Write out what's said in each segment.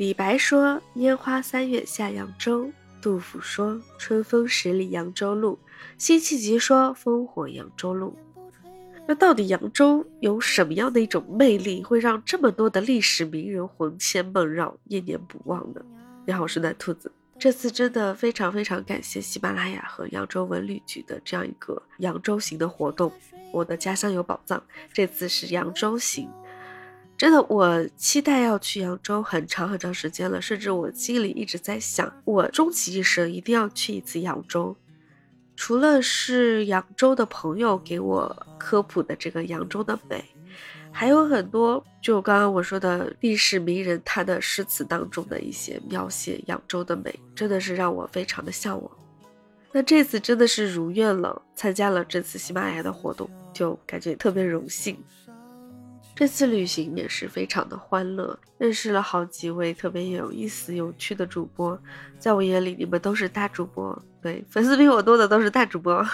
李白说：“烟花三月下扬州。”杜甫说：“春风十里扬州路。”辛弃疾说：“烽火扬州路。”那到底扬州有什么样的一种魅力，会让这么多的历史名人魂牵梦绕、念念不忘呢？你好，我是奶兔子。这次真的非常非常感谢喜马拉雅和扬州文旅局的这样一个扬州行的活动。我的家乡有宝藏，这次是扬州行。真的，我期待要去扬州很长很长时间了，甚至我心里一直在想，我终其一生一定要去一次扬州。除了是扬州的朋友给我科普的这个扬州的美，还有很多就刚刚我说的历史名人他的诗词当中的一些描写扬州的美，真的是让我非常的向往。那这次真的是如愿了，参加了这次喜马拉雅的活动，就感觉特别荣幸。这次旅行也是非常的欢乐，认识了好几位特别有意思、有趣的主播，在我眼里，你们都是大主播，对，粉丝比我多的都是大主播。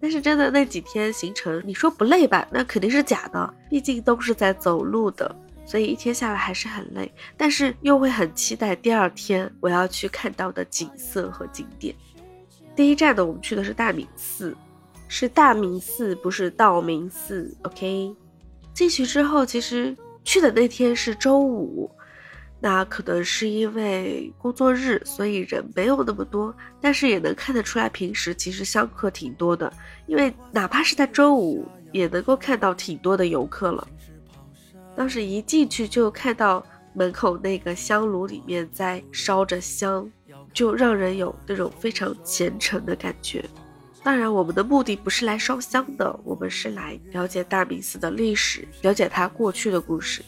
但是真的那几天行程，你说不累吧？那肯定是假的，毕竟都是在走路的，所以一天下来还是很累。但是又会很期待第二天我要去看到的景色和景点。第一站呢，我们去的是大明寺，是大明寺，不是道明寺，OK。进去之后，其实去的那天是周五，那可能是因为工作日，所以人没有那么多。但是也能看得出来，平时其实香客挺多的，因为哪怕是在周五，也能够看到挺多的游客了。当时一进去就看到门口那个香炉里面在烧着香，就让人有那种非常虔诚的感觉。当然，我们的目的不是来烧香的，我们是来了解大明寺的历史，了解它过去的故事。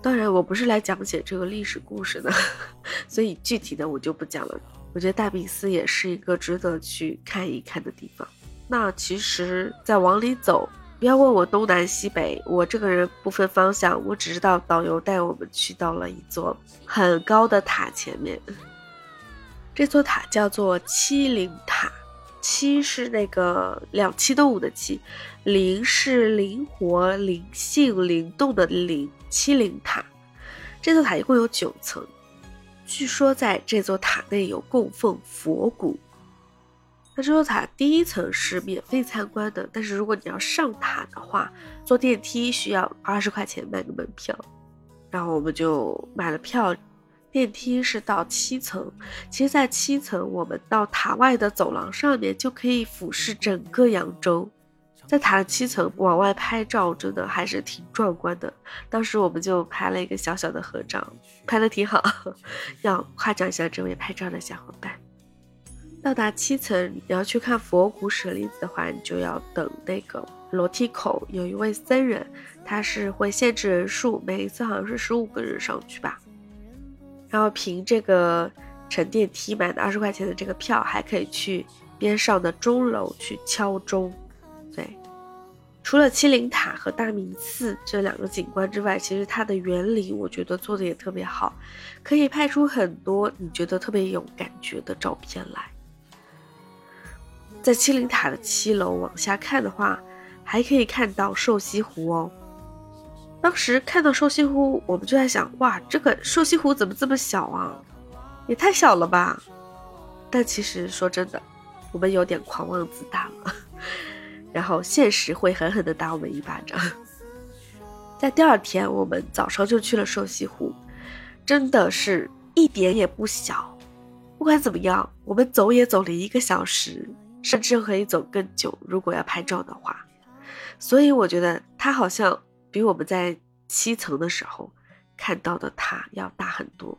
当然，我不是来讲解这个历史故事的，所以具体的我就不讲了。我觉得大明寺也是一个值得去看一看的地方。那其实再往里走，不要问我东南西北，我这个人不分方向，我只知道导游带我们去到了一座很高的塔前面，这座塔叫做七灵塔。七是那个两栖动物的栖，灵是灵活、灵性、灵动的灵。七灵塔，这座塔一共有九层，据说在这座塔内有供奉佛骨。那这座塔第一层是免费参观的，但是如果你要上塔的话，坐电梯需要二十块钱买个门票，然后我们就买了票。电梯是到七层，其实，在七层，我们到塔外的走廊上面就可以俯视整个扬州。在塔的七层往外拍照，真的还是挺壮观的。当时我们就拍了一个小小的合照，拍的挺好，要夸奖一下这位拍照的小伙伴。到达七层，你要去看佛骨舍利子的话，你就要等那个楼梯口，有一位僧人，他是会限制人数，每一次好像是十五个人上去吧。然后凭这个乘电梯买的二十块钱的这个票，还可以去边上的钟楼去敲钟。对，除了七灵塔和大明寺这两个景观之外，其实它的园林我觉得做的也特别好，可以拍出很多你觉得特别有感觉的照片来。在七灵塔的七楼往下看的话，还可以看到瘦西湖哦。当时看到瘦西湖，我们就在想，哇，这个瘦西湖怎么这么小啊？也太小了吧！但其实说真的，我们有点狂妄自大了，然后现实会狠狠地打我们一巴掌。在第二天，我们早上就去了瘦西湖，真的是一点也不小。不管怎么样，我们走也走了一个小时，甚至可以走更久，如果要拍照的话。所以我觉得它好像。比我们在七层的时候看到的它要大很多。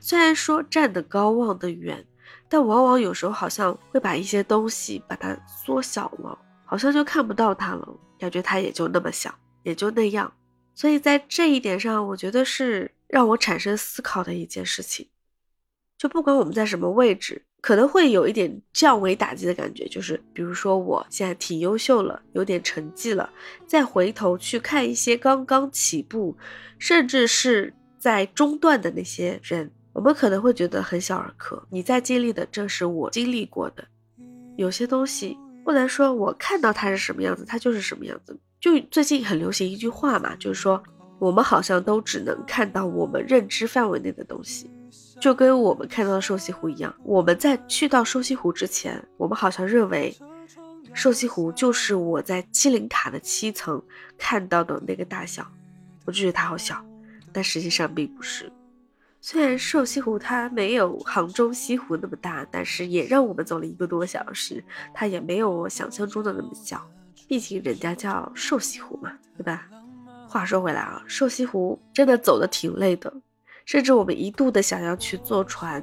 虽然说站得高望得远，但往往有时候好像会把一些东西把它缩小了，好像就看不到它了，感觉它也就那么小，也就那样。所以在这一点上，我觉得是让我产生思考的一件事情。就不管我们在什么位置。可能会有一点降维打击的感觉，就是比如说我现在挺优秀了，有点成绩了，再回头去看一些刚刚起步，甚至是在中段的那些人，我们可能会觉得很小儿科。你在经历的正是我经历过的，有些东西不能说我看到它是什么样子，它就是什么样子。就最近很流行一句话嘛，就是说我们好像都只能看到我们认知范围内的东西，就跟我们看到的瘦西湖一样。我们在去到瘦西湖之前，我们好像认为瘦西湖就是我在七灵塔的七层看到的那个大小，我就觉得它好小，但实际上并不是。虽然瘦西湖它没有杭州西湖那么大，但是也让我们走了一个多小时，它也没有我想象中的那么小，毕竟人家叫瘦西湖嘛，对吧？话说回来啊，瘦西湖真的走的挺累的，甚至我们一度的想要去坐船，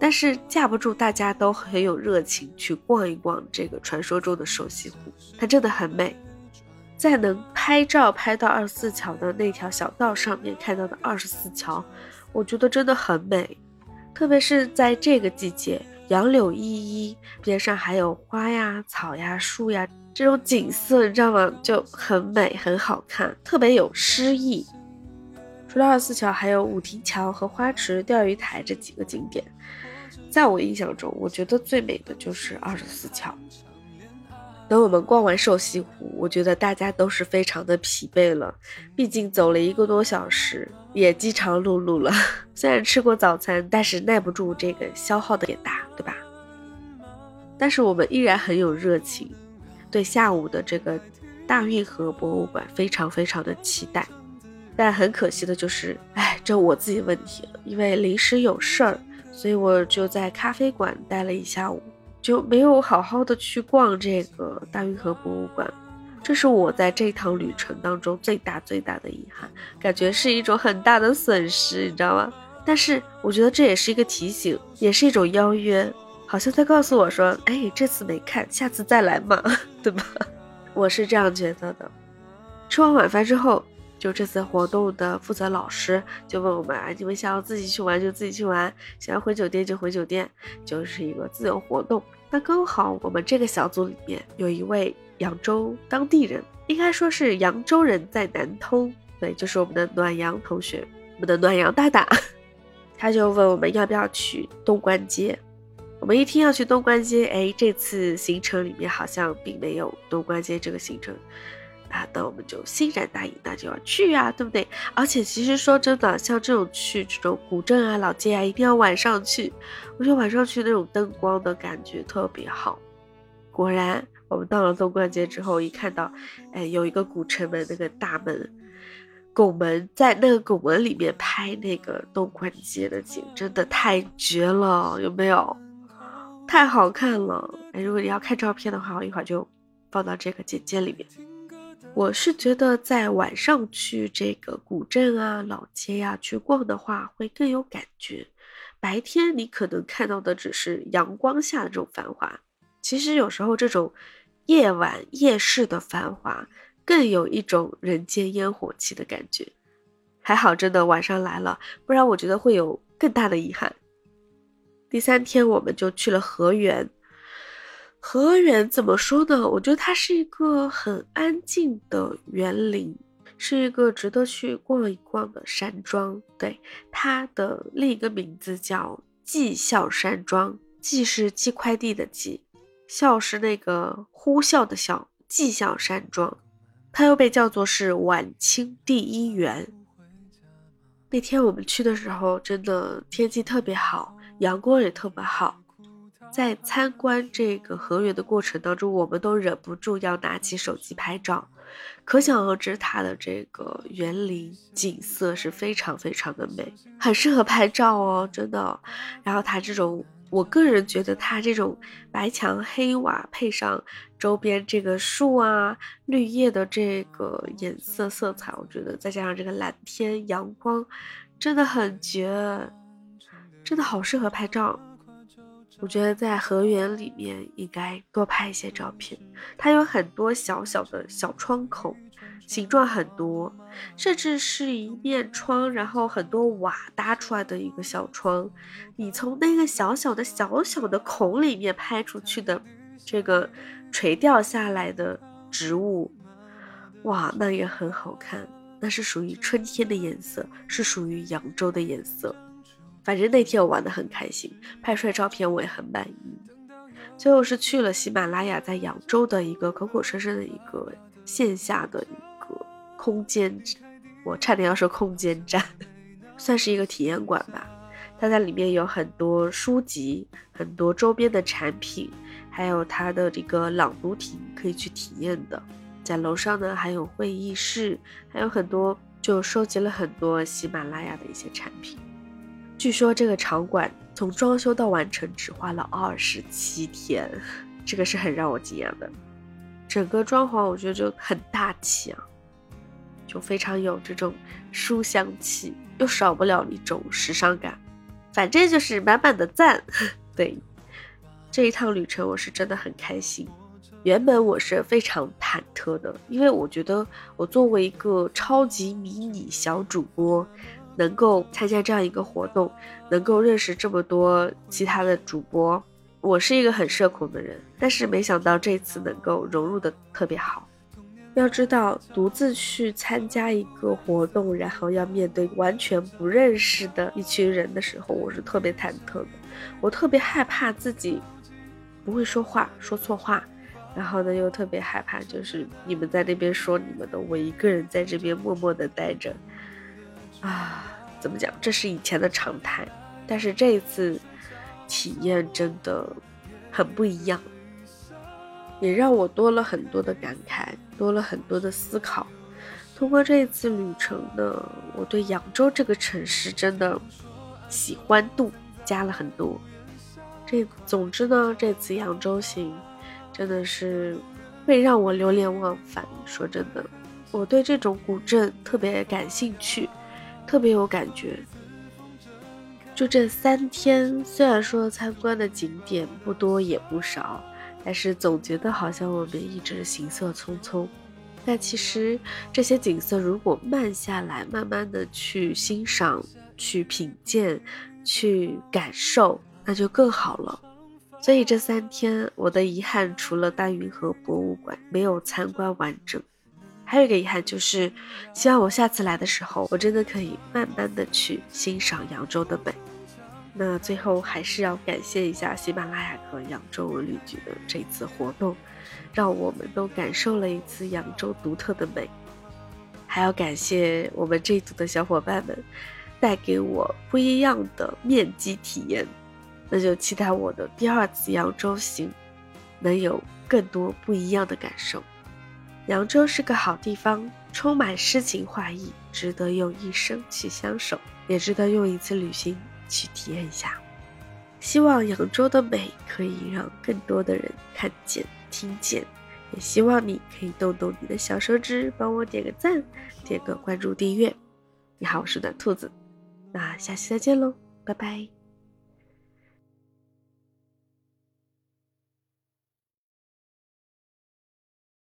但是架不住大家都很有热情去逛一逛这个传说中的瘦西湖，它真的很美。在能拍照拍到二十四桥的那条小道上面看到的二十四桥，我觉得真的很美，特别是在这个季节，杨柳依依，边上还有花呀、草呀、树呀。这种景色你知道吗？就很美，很好看，特别有诗意。除了二四桥，还有五亭桥和花池、钓鱼台这几个景点。在我印象中，我觉得最美的就是二十四桥。等我们逛完瘦西湖，我觉得大家都是非常的疲惫了，毕竟走了一个多小时，也饥肠辘辘了。虽然吃过早餐，但是耐不住这个消耗的也大，对吧？但是我们依然很有热情。对下午的这个大运河博物馆非常非常的期待，但很可惜的就是，哎，这我自己问题了，因为临时有事儿，所以我就在咖啡馆待了一下午，就没有好好的去逛这个大运河博物馆，这是我在这趟旅程当中最大最大的遗憾，感觉是一种很大的损失，你知道吗？但是我觉得这也是一个提醒，也是一种邀约。好像在告诉我说：“哎，这次没看，下次再来嘛，对吧？” 我是这样觉得的。吃完晚饭之后，就这次活动的负责老师就问我们：“啊，你们想要自己去玩就自己去玩，想要回酒店就回酒店，就是一个自由活动。”那刚好我们这个小组里面有一位扬州当地人，应该说是扬州人在南通，对，就是我们的暖阳同学，我们的暖阳大大，他就问我们要不要去东关街。我们一听要去东关街，哎，这次行程里面好像并没有东关街这个行程，啊，那我们就欣然答应，那就要去啊，对不对？而且其实说真的，像这种去这种古镇啊、老街啊，一定要晚上去，我觉得晚上去那种灯光的感觉特别好。果然，我们到了东关街之后，一看到，哎，有一个古城门那个大门拱门，在那个拱门里面拍那个东关街的景，真的太绝了，有没有？太好看了！哎，如果你要看照片的话，我一会儿就放到这个简介里面。我是觉得在晚上去这个古镇啊、老街呀去逛的话，会更有感觉。白天你可能看到的只是阳光下的这种繁华，其实有时候这种夜晚夜市的繁华，更有一种人间烟火气的感觉。还好，真的晚上来了，不然我觉得会有更大的遗憾。第三天，我们就去了河源。河源怎么说呢？我觉得它是一个很安静的园林，是一个值得去逛一逛的山庄。对，它的另一个名字叫寄笑山庄。寄是寄快递的寄，笑是那个呼啸的笑。寄笑山庄，它又被叫做是晚清第一园。那天我们去的时候，真的天气特别好。阳光也特别好，在参观这个河源的过程当中，我们都忍不住要拿起手机拍照，可想而知它的这个园林景色是非常非常的美，很适合拍照哦，真的。然后它这种，我个人觉得它这种白墙黑瓦配上周边这个树啊、绿叶的这个颜色色彩，我觉得再加上这个蓝天阳光，真的很绝。真的好适合拍照，我觉得在河源里面应该多拍一些照片。它有很多小小的小窗口，形状很多，甚至是一面窗，然后很多瓦搭出来的一个小窗。你从那个小小的小小的孔里面拍出去的这个垂钓下来的植物，哇，那也很好看。那是属于春天的颜色，是属于扬州的颜色。反正那天我玩的很开心，拍出来照片我也很满意。最后是去了喜马拉雅在扬州的一个口口声声的一个线下的一个空间，我差点要说空间站，算是一个体验馆吧。它在里面有很多书籍，很多周边的产品，还有它的这个朗读亭可以去体验的。在楼上呢，还有会议室，还有很多，就收集了很多喜马拉雅的一些产品。据说这个场馆从装修到完成只花了二十七天，这个是很让我惊讶的。整个装潢我觉得就很大气啊，就非常有这种书香气，又少不了一种时尚感。反正就是满满的赞，对这一趟旅程我是真的很开心。原本我是非常忐忑的，因为我觉得我作为一个超级迷你小主播，能够参加这样一个活动，能够认识这么多其他的主播，我是一个很社恐的人。但是没想到这次能够融入的特别好。要知道，独自去参加一个活动，然后要面对完全不认识的一群人的时候，我是特别忐忑的。我特别害怕自己不会说话，说错话，然后呢，又特别害怕，就是你们在那边说你们的，我一个人在这边默默的待着。啊，怎么讲？这是以前的常态，但是这一次体验真的很不一样。也让我多了很多的感慨，多了很多的思考。通过这一次旅程呢，我对扬州这个城市真的喜欢度加了很多。这总之呢，这次扬州行真的是会让我流连忘返。说真的，我对这种古镇特别感兴趣，特别有感觉。就这三天，虽然说参观的景点不多也不少。但是总觉得好像我们一直行色匆匆，但其实这些景色如果慢下来，慢慢的去欣赏、去品鉴、去感受，那就更好了。所以这三天我的遗憾，除了大运河博物馆没有参观完整，还有一个遗憾就是，希望我下次来的时候，我真的可以慢慢的去欣赏扬州的美。那最后还是要感谢一下喜马拉雅和扬州文旅局的这次活动，让我们都感受了一次扬州独特的美。还要感谢我们这一组的小伙伴们，带给我不一样的面基体验。那就期待我的第二次扬州行，能有更多不一样的感受。扬州是个好地方，充满诗情画意，值得用一生去相守，也值得用一次旅行。去体验一下，希望扬州的美可以让更多的人看见、听见，也希望你可以动动你的小手指，帮我点个赞、点个关注、订阅。你好，我是暖兔子，那下期再见喽，拜拜。